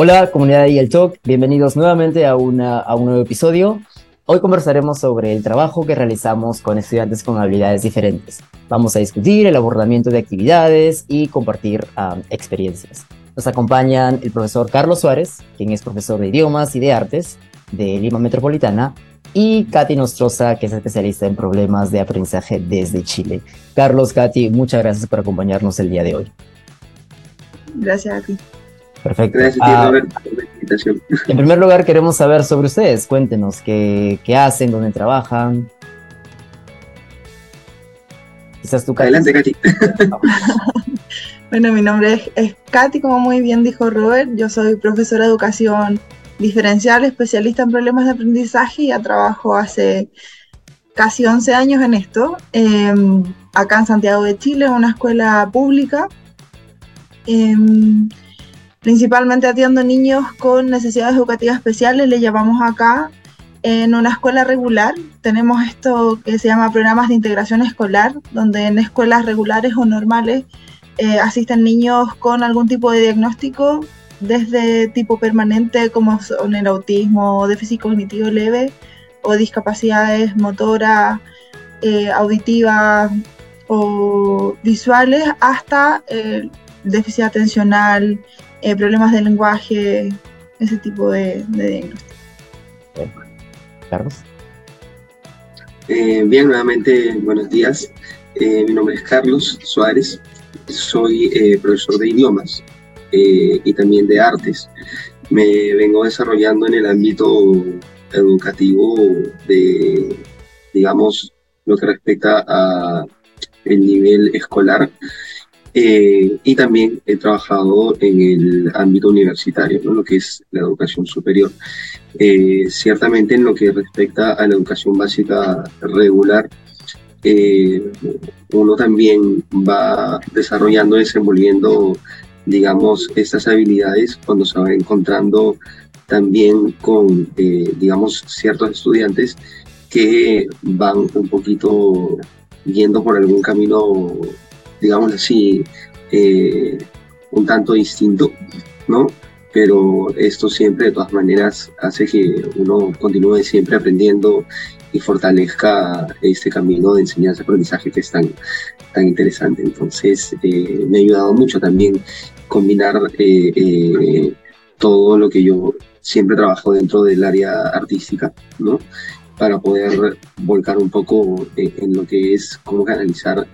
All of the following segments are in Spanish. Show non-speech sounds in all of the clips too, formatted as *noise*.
Hola, comunidad de el Talk, bienvenidos nuevamente a, una, a un nuevo episodio. Hoy conversaremos sobre el trabajo que realizamos con estudiantes con habilidades diferentes. Vamos a discutir el abordamiento de actividades y compartir um, experiencias. Nos acompañan el profesor Carlos Suárez, quien es profesor de idiomas y de artes de Lima Metropolitana, y Katy Nostroza, que es especialista en problemas de aprendizaje desde Chile. Carlos, Katy, muchas gracias por acompañarnos el día de hoy. Gracias a ti. Perfecto. Gracias ah, por la invitación. En primer lugar, queremos saber sobre ustedes. Cuéntenos qué, qué hacen, dónde trabajan. Quizás tú, Katy. Adelante, Katy. *laughs* bueno, mi nombre es, es Katy, como muy bien dijo Robert. Yo soy profesora de educación diferencial, especialista en problemas de aprendizaje. Ya trabajo hace casi 11 años en esto. Em, acá en Santiago de Chile, en una escuela pública. Em, principalmente atiendo niños con necesidades educativas especiales, le llamamos acá en una escuela regular. Tenemos esto que se llama programas de integración escolar, donde en escuelas regulares o normales eh, asisten niños con algún tipo de diagnóstico, desde tipo permanente como son el autismo, déficit cognitivo leve o discapacidades motoras, eh, auditivas o visuales, hasta el déficit atencional, eh, problemas de lenguaje, ese tipo de, diagnóstico. Carlos. Eh, bien, nuevamente buenos días. Eh, mi nombre es Carlos Suárez, soy profesor de idiomas y también de artes. Me vengo desarrollando en el ámbito educativo de, digamos, lo que respecta a el nivel escolar eh, y también he trabajado en el ámbito universitario, lo que es la educación superior. Eh, ciertamente en lo que respecta a la educación básica regular, eh, uno también va desarrollando, desenvolviendo, digamos, estas habilidades cuando se va encontrando también con, digamos, ciertos estudiantes que van un poquito yendo por algún camino digamos así, eh, un tanto distinto, ¿no? Pero esto siempre, de todas maneras, hace que uno continúe siempre aprendiendo y fortalezca este camino de enseñanza-aprendizaje que es tan, tan interesante. Entonces, eh, me ha ayudado mucho también combinar eh, todo lo que yo siempre trabajo dentro del área artística, ¿no? Para poder volcar un poco en lo que es cómo canalizar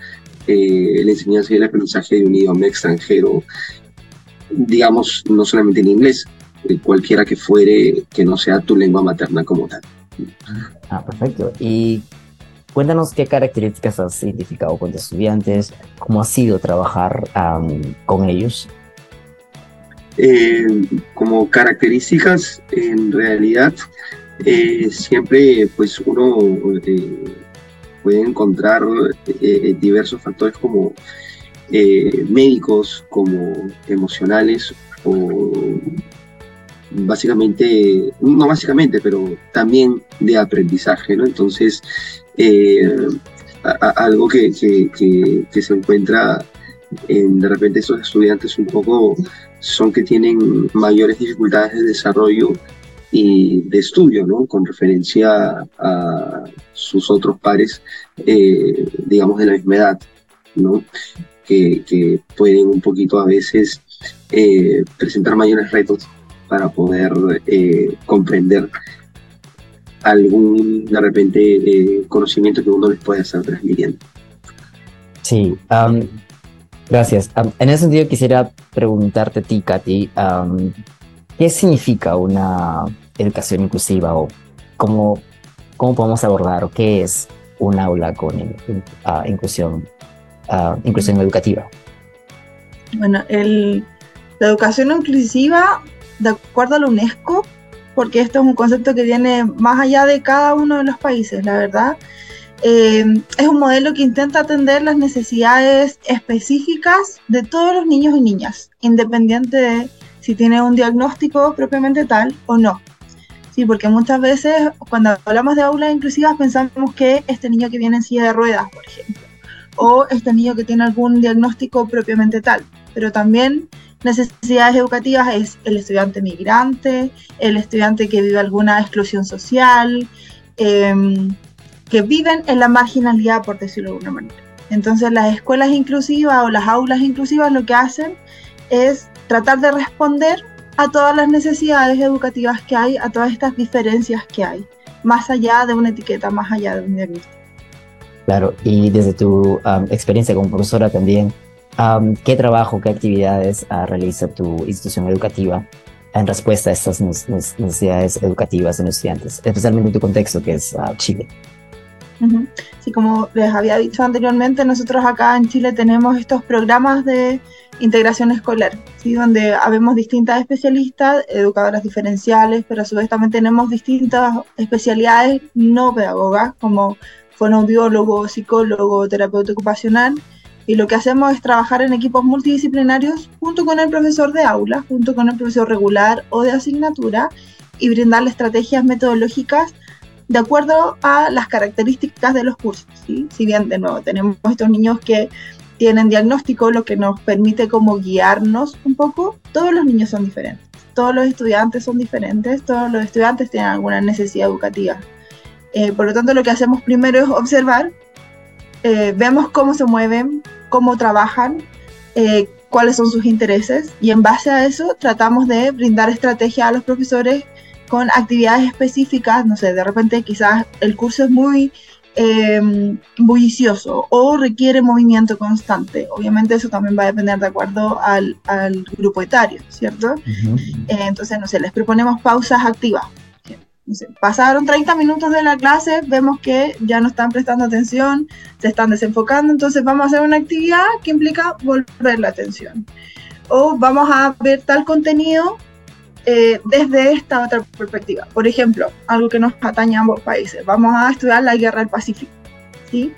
eh, la enseñanza y el aprendizaje de un idioma extranjero, digamos, no solamente en inglés, eh, cualquiera que fuere que no sea tu lengua materna como tal. Ah, perfecto. Y cuéntanos qué características has identificado con tus estudiantes, cómo ha sido trabajar con ellos. Eh, como características, en realidad, siempre pues uno puede encontrar eh, eh, diversos factores como eh, médicos, como emocionales o básicamente, no básicamente, pero también de aprendizaje, ¿no? Entonces, algo que, que, se encuentra en de repente estos estudiantes un poco son que tienen mayores dificultades de desarrollo y de estudio, ¿no? Con referencia a sus otros pares, eh, digamos, de la misma edad, ¿no? Que, pueden un poquito a veces eh, presentar mayores retos para poder eh, comprender algún, de repente, conocimiento que uno les puede estar transmitiendo. Sí, gracias. en ese sentido quisiera preguntarte a ti, Katy, ¿qué significa una educación inclusiva o cómo, cómo podemos abordar o qué es un aula con inclusión, inclusión educativa. Bueno, el, la educación inclusiva, de acuerdo a la UNESCO, porque esto es un concepto que viene más allá de cada uno de los países, la verdad, eh, es un modelo que intenta atender las necesidades específicas de todos los niños y niñas, independiente de si tiene un diagnóstico propiamente tal o no. Sí, porque muchas veces cuando hablamos de aulas inclusivas pensamos que este niño que viene en silla de ruedas, por ejemplo, o este niño que tiene algún diagnóstico propiamente tal, pero también necesidades educativas es el estudiante migrante, el estudiante que vive alguna exclusión social, em, que viven en la marginalidad, por decirlo de alguna manera. Entonces las escuelas inclusivas o las aulas inclusivas lo que hacen es tratar de responder a todas las necesidades educativas que hay, a todas estas diferencias que hay, más allá de una etiqueta, más allá de un diagnóstico. Claro, y desde tu experiencia como profesora también, ¿qué trabajo, qué actividades uh, realiza tu institución educativa en respuesta a estas necesidades educativas de los estudiantes, especialmente en tu contexto que es ah, Chile? Sí, como les había dicho anteriormente, nosotros acá en Chile tenemos estos programas de integración escolar, ¿sí? donde habemos distintas especialistas, educadoras diferenciales, pero a su vez también tenemos distintas especialidades no pedagogas, como fonoaudiólogo, psicólogo, terapeuta ocupacional, y lo que hacemos es trabajar en equipos multidisciplinarios junto con el profesor de aula, junto con el profesor regular o de asignatura, y brindarle estrategias metodológicas de acuerdo a las características de los cursos. ¿sí? Si bien, de nuevo, tenemos estos niños que tienen diagnóstico, lo que nos permite como guiarnos un poco, todos los niños son diferentes, todos los estudiantes son diferentes, todos los estudiantes tienen alguna necesidad educativa. Eh, por lo tanto, lo que hacemos primero es observar, eh, vemos cómo se mueven, cómo trabajan, eh, cuáles son sus intereses y en base a eso tratamos de brindar estrategia a los profesores con actividades específicas, no sé, de repente quizás el curso es muy eh, bullicioso o requiere movimiento constante. Obviamente eso también va a depender de acuerdo al, al grupo etario, ¿cierto? Eh, entonces, no sé, les proponemos pausas activas. pasaron 30 minutos de la clase, vemos que ya no están prestando atención, se están desenfocando, entonces vamos a hacer una actividad que implica volver la atención. O vamos a ver tal contenido eh, desde esta otra perspectiva. Por ejemplo, algo que nos atañe a ambos países. Vamos a estudiar la guerra del Pacífico. ¿sí?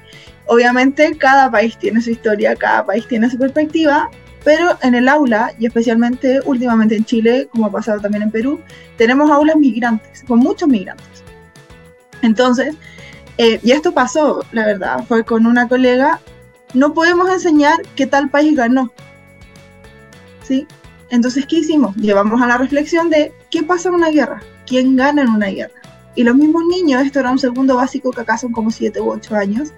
Obviamente cada país tiene su historia, cada país tiene su perspectiva, pero en el aula, y especialmente últimamente en Chile, como ha pasado también en Perú, tenemos aulas migrantes, con muchos migrantes. Entonces, eh, y esto pasó, la verdad, fue con una colega, no podemos enseñar qué tal país ganó. ¿Sí? Entonces, ¿qué hicimos? Llevamos a la reflexión de qué pasa en una guerra, quién gana en una guerra. Y los mismos niños, esto era un segundo básico que acá son como 7 u 8 años,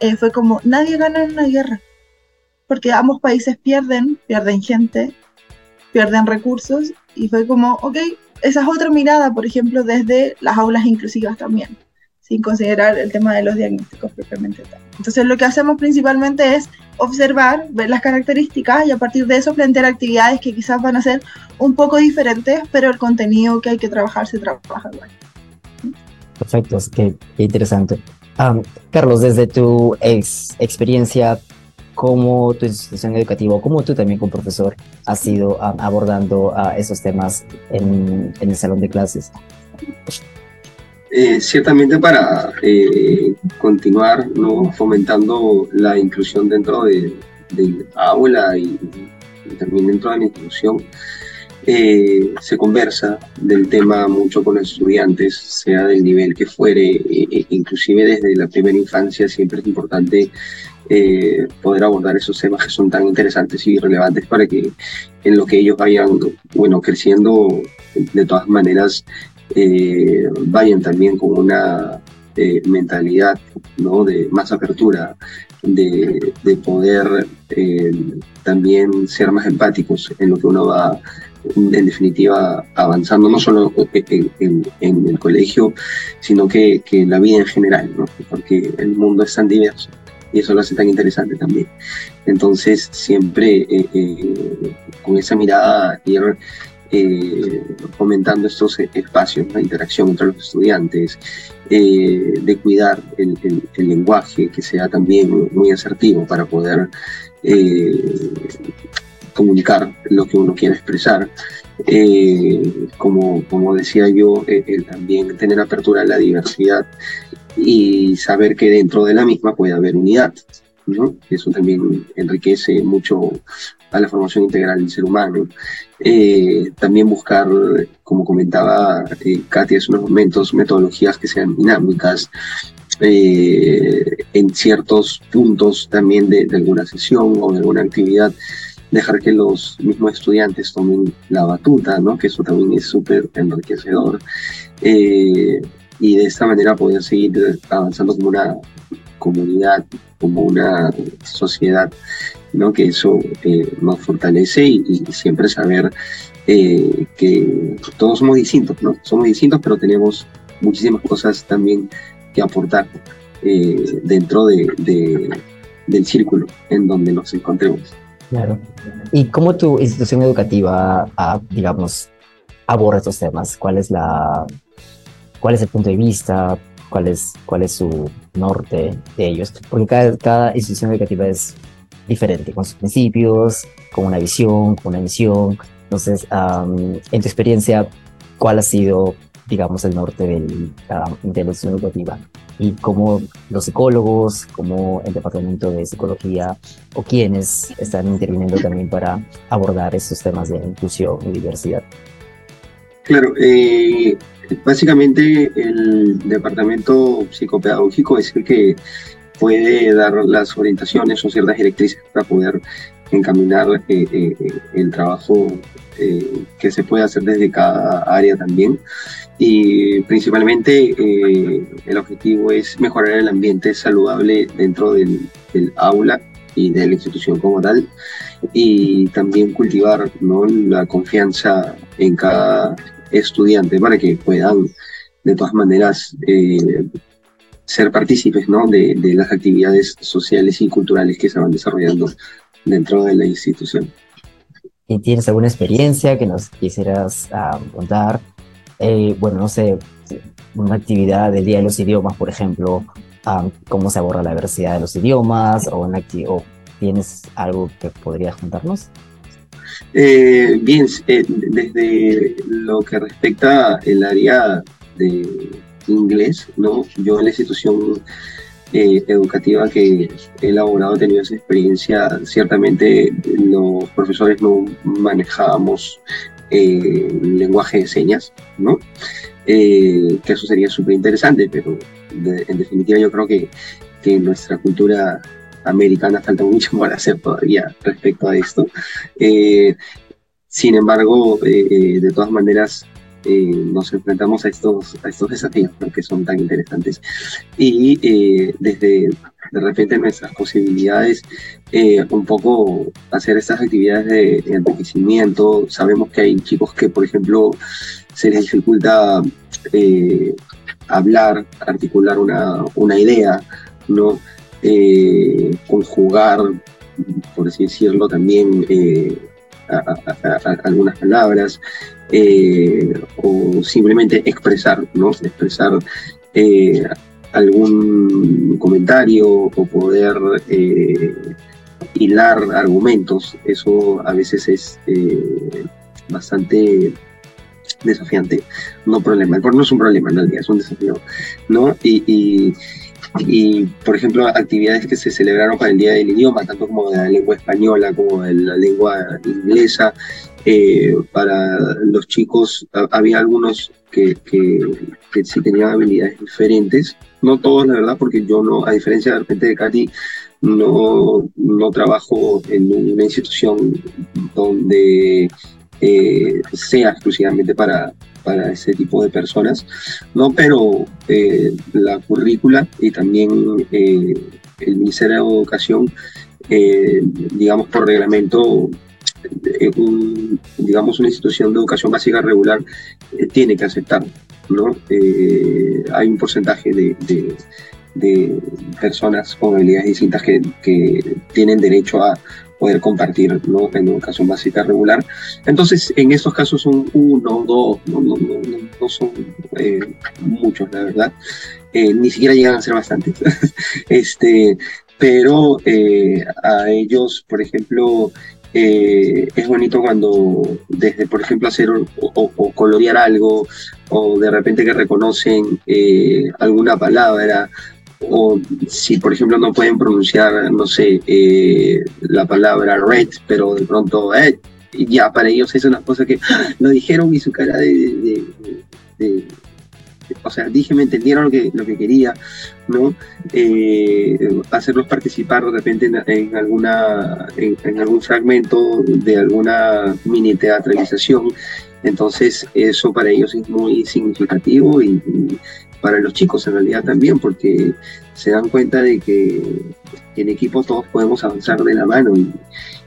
eh, fue como, nadie gana en una guerra, porque ambos países pierden, pierden gente, pierden recursos, y fue como, ok, esa es otra mirada, por ejemplo, desde las aulas inclusivas también sin considerar el tema de los diagnósticos propiamente tal. Entonces lo que hacemos principalmente es observar, ver las características y a partir de eso plantear actividades que quizás van a ser un poco diferentes, pero el contenido que hay que trabajar se trabaja igual. Perfecto, qué, interesante. Carlos, desde tu ex experiencia como tu institución educativa, como tú también como profesor has ido abordando esos temas en, en el salón de clases. Eh, ciertamente para eh, continuar ¿no? fomentando la inclusión dentro de, la aula y, también dentro de la institución, eh, se conversa del tema mucho con los estudiantes, sea del nivel que fuere, inclusive desde la primera infancia siempre es importante poder abordar esos temas que son tan interesantes y relevantes para que en lo que ellos vayan, bueno, creciendo, de todas maneras, eh, vayan también con una eh, mentalidad ¿no? de más apertura, de, poder eh, también ser más empáticos en lo que uno va, en definitiva, avanzando, no solo en, el colegio, sino que, en la vida en general, ¿no? porque el mundo es tan diverso y eso lo hace tan interesante también. Entonces, siempre con esa mirada ir eh, fomentando estos espacios de interacción entre los estudiantes, eh, de cuidar el, lenguaje, que sea también muy asertivo para poder eh, comunicar lo que uno quiere expresar. como, como decía yo, también tener apertura a la diversidad y saber que dentro de la misma puede haber unidad. ¿no? Eso también enriquece mucho a la formación integral del ser humano. Eh, también buscar, como comentaba eh, Katia hace unos momentos, metodologías que sean dinámicas, eh, en ciertos puntos también de, alguna sesión o de alguna actividad, dejar que los mismos estudiantes tomen la batuta, ¿no? que eso también es súper enriquecedor. Eh, y de esta manera poder seguir avanzando como una comunidad, como una sociedad, ¿no? que eso eh, nos fortalece y, siempre saber eh, que todos somos distintos, ¿no? somos distintos pero tenemos muchísimas cosas también que aportar eh, dentro de, del círculo en donde nos encontremos. Claro. ¿Y cómo tu institución educativa, ah, digamos, aborda estos temas? ¿Cuál es la, cuál es el punto de vista? ¿Cuál es, cuál es su norte de ellos? Porque cada, cada institución educativa es diferente, con sus principios, con una visión, con una misión. Entonces, en tu experiencia, ¿cuál ha sido, digamos, el norte del, de la institución educativa? y cómo los psicólogos, como el departamento de psicología o quienes están interviniendo también para abordar estos temas de inclusión y diversidad. Claro, eh, básicamente el departamento psicopedagógico es el que puede dar las orientaciones o ciertas directrices para poder encaminar eh, eh, el trabajo que se puede hacer desde cada área también y principalmente eh, el objetivo es mejorar el ambiente saludable dentro del, aula y de la institución como tal y también cultivar ¿no? la confianza en cada estudiante para que puedan de todas maneras eh, ser partícipes ¿no? de, de, las actividades sociales y culturales que se van desarrollando dentro de la institución. ¿Y tienes alguna experiencia que nos quisieras ah, contar? Eh, bueno, no sé, una actividad del Día de los Idiomas, por ejemplo, cómo se aborda la diversidad de los idiomas, o, o tienes algo que podrías contarnos. Eh, bien, eh, desde lo que respecta el área de inglés, ¿no? Yo en la institución educativa que he elaborado he tenido esa experiencia. Ciertamente los profesores no manejábamos eh, lenguaje de señas, ¿no? Eh, que eso sería súper interesante, pero en definitiva yo creo que, que nuestra cultura americana falta mucho por hacer todavía respecto a esto. Eh, sin embargo, de todas maneras, nos enfrentamos a estos, a estos desafíos que son tan interesantes. Y desde de repente nuestras posibilidades, eh, un poco hacer estas actividades de, enriquecimiento. Sabemos que hay chicos que, por ejemplo, se les dificulta eh, hablar, articular una, una idea, ¿no? Eh, conjugar, por así decirlo, también algunas palabras, o simplemente expresar, ¿no? Expresar algún comentario o poder eh, hilar argumentos. Eso a veces es eh, bastante desafiante, no problema. No es un problema en es un desafío, ¿no? Y, por ejemplo, actividades que se celebraron para el Día del Idioma, tanto como de la lengua española como de la lengua inglesa, eh, para los chicos había algunos que, que, que, sí tenían habilidades diferentes. No todos, la verdad, porque yo no, a diferencia de repente de Katy, no, no trabajo en una institución donde eh, sea exclusivamente para, para ese tipo de personas, ¿no? Pero eh, la currícula y también eh, el Ministerio de Educación, digamos por reglamento, digamos una institución de educación básica regular tiene que aceptar ¿no? Eh, hay un porcentaje de, personas con habilidades distintas que, tienen derecho a poder compartir ¿no? en educación básica regular. Entonces, en estos casos son uno, dos, no, no, no, no son eh, muchos, la verdad. Eh, ni siquiera llegan a ser bastantes. *laughs* este, pero a ellos, por ejemplo, eh, es bonito cuando desde, por ejemplo, hacer o, colorear algo, o de repente que reconocen eh, alguna palabra, o si, por ejemplo, no pueden pronunciar, no sé, eh, la palabra red, pero de pronto, ya para ellos es una cosa que ¡ah! lo dijeron y su cara de, o sea, dije, me entendieron lo que, lo que quería, ¿no? Eh, hacerlos participar de repente en, alguna, en, algún fragmento de alguna mini teatralización. Entonces, eso para ellos es muy significativo y, para los chicos en realidad también, porque se dan cuenta de que en equipo todos podemos avanzar de la mano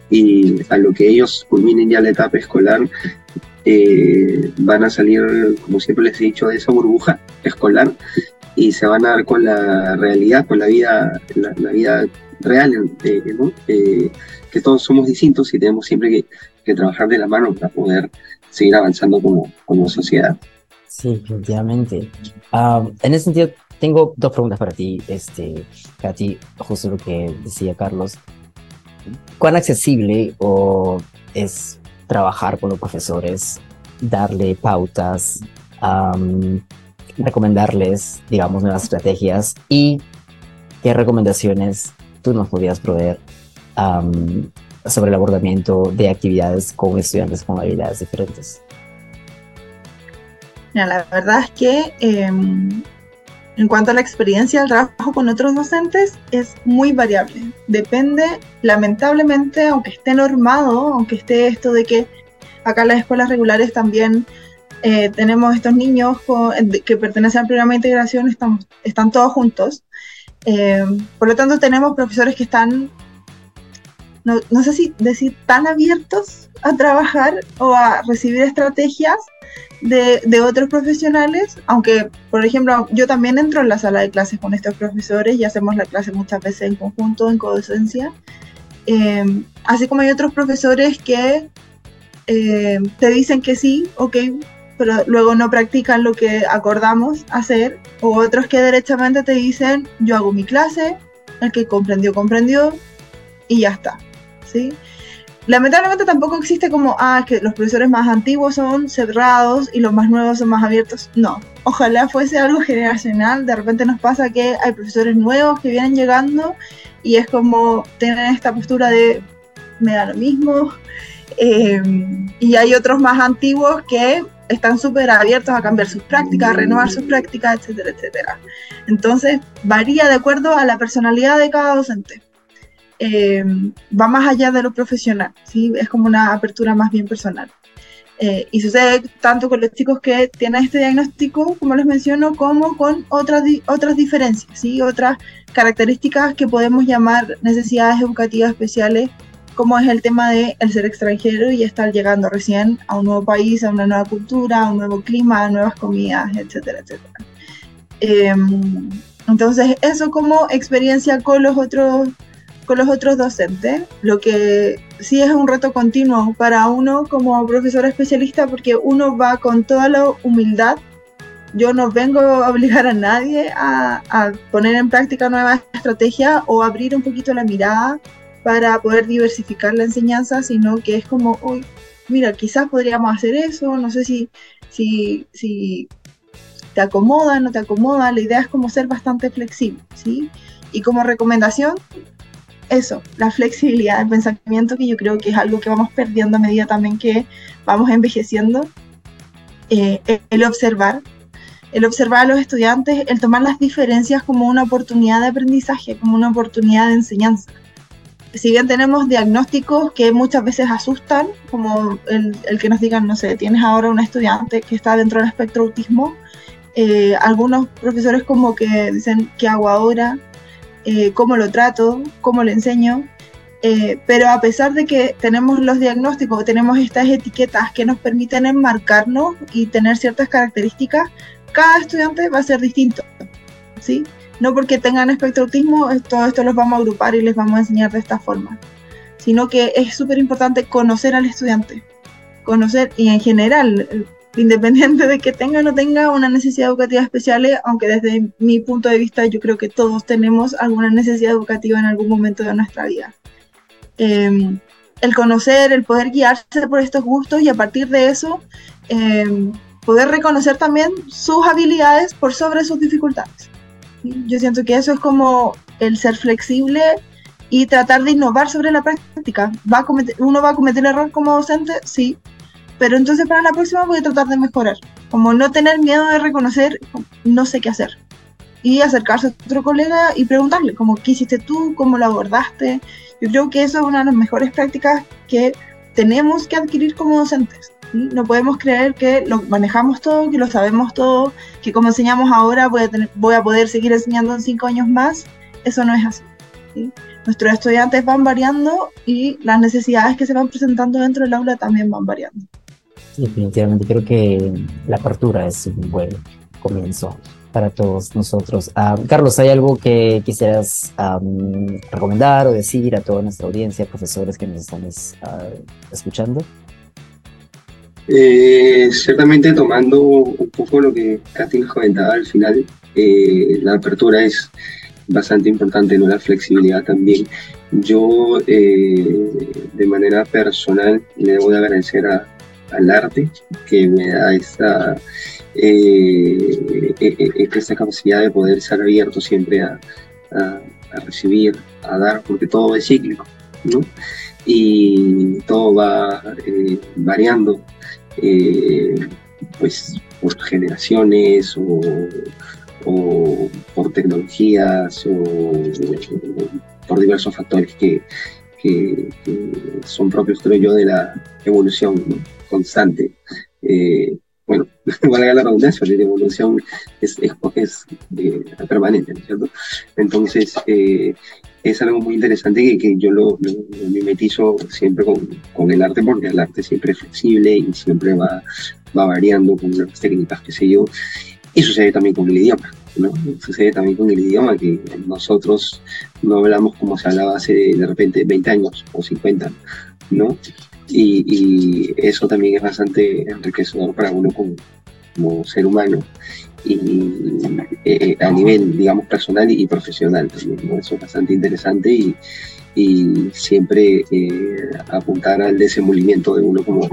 y, a lo que ellos culminen ya la etapa escolar, eh, van a salir, como siempre les he dicho, de esa burbuja escolar y se van a dar con la realidad, con la vida, la, vida real, eh, eh, que todos somos distintos y tenemos siempre que, trabajar de la mano para poder seguir avanzando como, como sociedad. Sí, definitivamente. Ah, en ese sentido, tengo dos preguntas para ti, este, ti, justo lo que decía Carlos. ¿Cuán accesible o es trabajar con los profesores, darle pautas, recomendarles, digamos, nuevas estrategias y qué recomendaciones tú nos podrías proveer sobre el abordamiento de actividades con estudiantes con habilidades diferentes? La verdad es que em, en cuanto a la experiencia del trabajo con otros docentes, es muy variable. Depende, lamentablemente, aunque esté normado, aunque esté esto de que acá en las escuelas regulares también eh, tenemos estos niños que pertenecen al programa de integración, están, todos juntos. Eh, por lo tanto, tenemos profesores que están, no, no sé si decir, tan abiertos a trabajar o a recibir estrategias de, otros profesionales, aunque, por ejemplo, yo también entro en la sala de clases con estos profesores y hacemos la clase muchas veces en conjunto, en codocencia. Eh, así como hay otros profesores que eh, te dicen que sí, ok, pero luego no practican lo que acordamos hacer, o otros que derechamente te dicen, yo hago mi clase, el que comprendió, comprendió, y ya está. Lamentablemente tampoco existe como, ah, que los profesores más antiguos son cerrados y los más nuevos son más abiertos. No, ojalá fuese algo *laughs* generacional. De repente nos pasa que hay profesores nuevos que vienen llegando y es como tener esta postura de, me da lo mismo. Em, y hay otros más antiguos que están súper abiertos a cambiar sus prácticas, a renovar sus prácticas, etcétera, etcétera. Entonces, varía de acuerdo a la personalidad de cada docente. Eh, va más allá de lo profesional, ¿sí? es como una apertura más bien personal. Eh, y sucede tanto con los chicos que tienen este diagnóstico, como les menciono, como con otras, otras diferencias, ¿sí? otras características que podemos llamar necesidades educativas especiales, como es el tema de el ser extranjero y estar llegando recién a un nuevo país, a una nueva cultura, a un nuevo clima, a nuevas comidas, etcétera, etcétera. Eh, entonces, eso como experiencia con los otros con los otros docentes, lo que sí es un reto continuo para uno como profesor especialista porque uno va con toda la humildad. Yo no vengo a obligar a nadie a, poner en práctica nuevas estrategias o abrir un poquito la mirada para poder diversificar la enseñanza, sino que es como, uy, mira, quizás podríamos hacer eso, no sé si, si, si te acomoda, no te acomoda, la idea es como ser bastante flexible, ¿sí? Y como recomendación, eso, la flexibilidad del pensamiento, que yo creo que es algo que vamos perdiendo a medida también que vamos envejeciendo, eh, el observar, el observar a los estudiantes, el tomar las diferencias como una oportunidad de aprendizaje, como una oportunidad de enseñanza. Si bien tenemos diagnósticos que muchas veces asustan, como el, que nos digan, no sé, tienes ahora un estudiante que está dentro del espectro autismo, eh, algunos profesores como que dicen, ¿qué hago ahora? Eh, cómo lo trato, cómo lo enseño. Eh, pero a pesar de que tenemos los diagnósticos, tenemos estas etiquetas que nos permiten enmarcarnos y tener ciertas características, cada estudiante va a ser distinto. ¿sí? No porque tengan espectro autismo, todo esto los vamos a agrupar y les vamos a enseñar de esta forma, sino que es súper importante conocer al estudiante, conocer y en general independiente de que tenga o no tenga una necesidad educativa especial, aunque desde mi punto de vista yo creo que todos tenemos alguna necesidad educativa en algún momento de nuestra vida. Em, el conocer, el poder guiarse por estos gustos y a partir de eso em, poder reconocer también sus habilidades por sobre sus dificultades. Yo siento que eso es como el ser flexible y tratar de innovar sobre la práctica. ¿Va a ¿Uno va a cometer error como docente? Sí, pero entonces para la próxima voy a tratar de mejorar. Como no tener miedo de reconocer, no sé qué hacer. Y acercarse a otro colega y preguntarle, como, ¿qué hiciste tú? ¿Cómo lo abordaste? Yo creo que eso es una de las mejores prácticas que tenemos que adquirir como docentes. No podemos creer que lo manejamos todo, que lo sabemos todo, que como enseñamos ahora voy a, tener, voy a poder seguir enseñando en cinco años más. Eso no es así. Nuestros estudiantes van variando y las necesidades que se van presentando dentro del aula también van variando. Definitivamente creo que la apertura es un buen comienzo para todos nosotros. Ah, Carlos, ¿hay algo que quisieras recomendar o decir a toda nuestra audiencia, profesores que nos están ah, escuchando? Eh, ciertamente tomando un poco lo que Katy comentaba al final, eh, la apertura es bastante importante, ¿no? la flexibilidad también. Yo eh, de manera personal le debo de agradecer al arte que me da esta, esta capacidad de poder estar abierto siempre a, a, recibir, a dar, porque todo es cíclico, ¿no? y todo va variando eh, pues por generaciones o, por tecnologías o, por diversos factores que, son propios, creo yo, de la evolución constante. Eh, bueno, *laughs* valga la redundancia, la evolución es, es, es eh, permanente, ¿no es cierto? Entonces, es algo muy interesante que, que yo lo, mimetizo siempre con, el arte, porque el arte siempre es flexible y siempre va, va variando con las técnicas, que sé yo. Y sucede también con el idioma, ¿no? Sucede también con el idioma, que nosotros no hablamos como se hablaba hace de repente 20 años o 50, ¿no? Y, y eso también es bastante enriquecedor para uno como, ser humano y eh, a nivel, digamos, personal y profesional también. Eso es bastante interesante y, y siempre eh, apuntar al desenvolvimiento de uno como,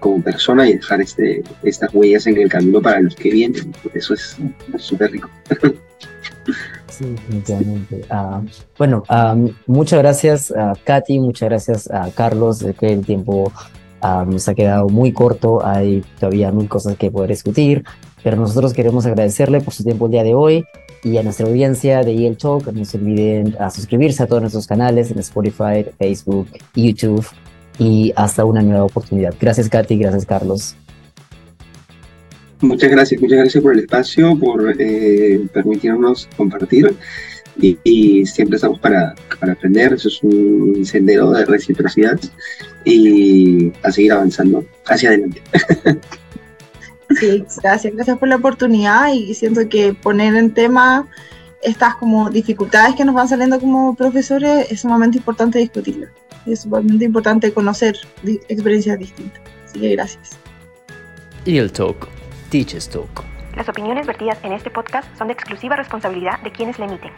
como persona y dejar este, estas huellas en el camino para los que vienen. Eso es súper rico. *laughs* Ah, bueno, ah, muchas gracias a Katy, muchas gracias a Carlos, que el tiempo ah, nos ha quedado muy corto, hay todavía mil cosas que poder discutir. Pero nosotros queremos agradecerle por su tiempo el día de hoy y a nuestra audiencia de EL Talk. No se olviden a suscribirse a todos nuestros canales en Spotify, Facebook, YouTube y hasta una nueva oportunidad. Gracias, Katy. Gracias, Carlos. Muchas gracias, muchas gracias por el espacio, por eh, permitirnos compartir y, siempre estamos para, para aprender. Eso es un sendero de reciprocidad y a seguir avanzando hacia adelante. *laughs* Sí, gracias, gracias por la oportunidad y siento que poner en tema estas como dificultades que nos van saliendo como profesores es sumamente importante discutirlo. Es sumamente importante conocer experiencias distintas. Así que gracias. Y el Talk, Talk. Las opiniones vertidas en este podcast son de exclusiva responsabilidad de quienes le emiten.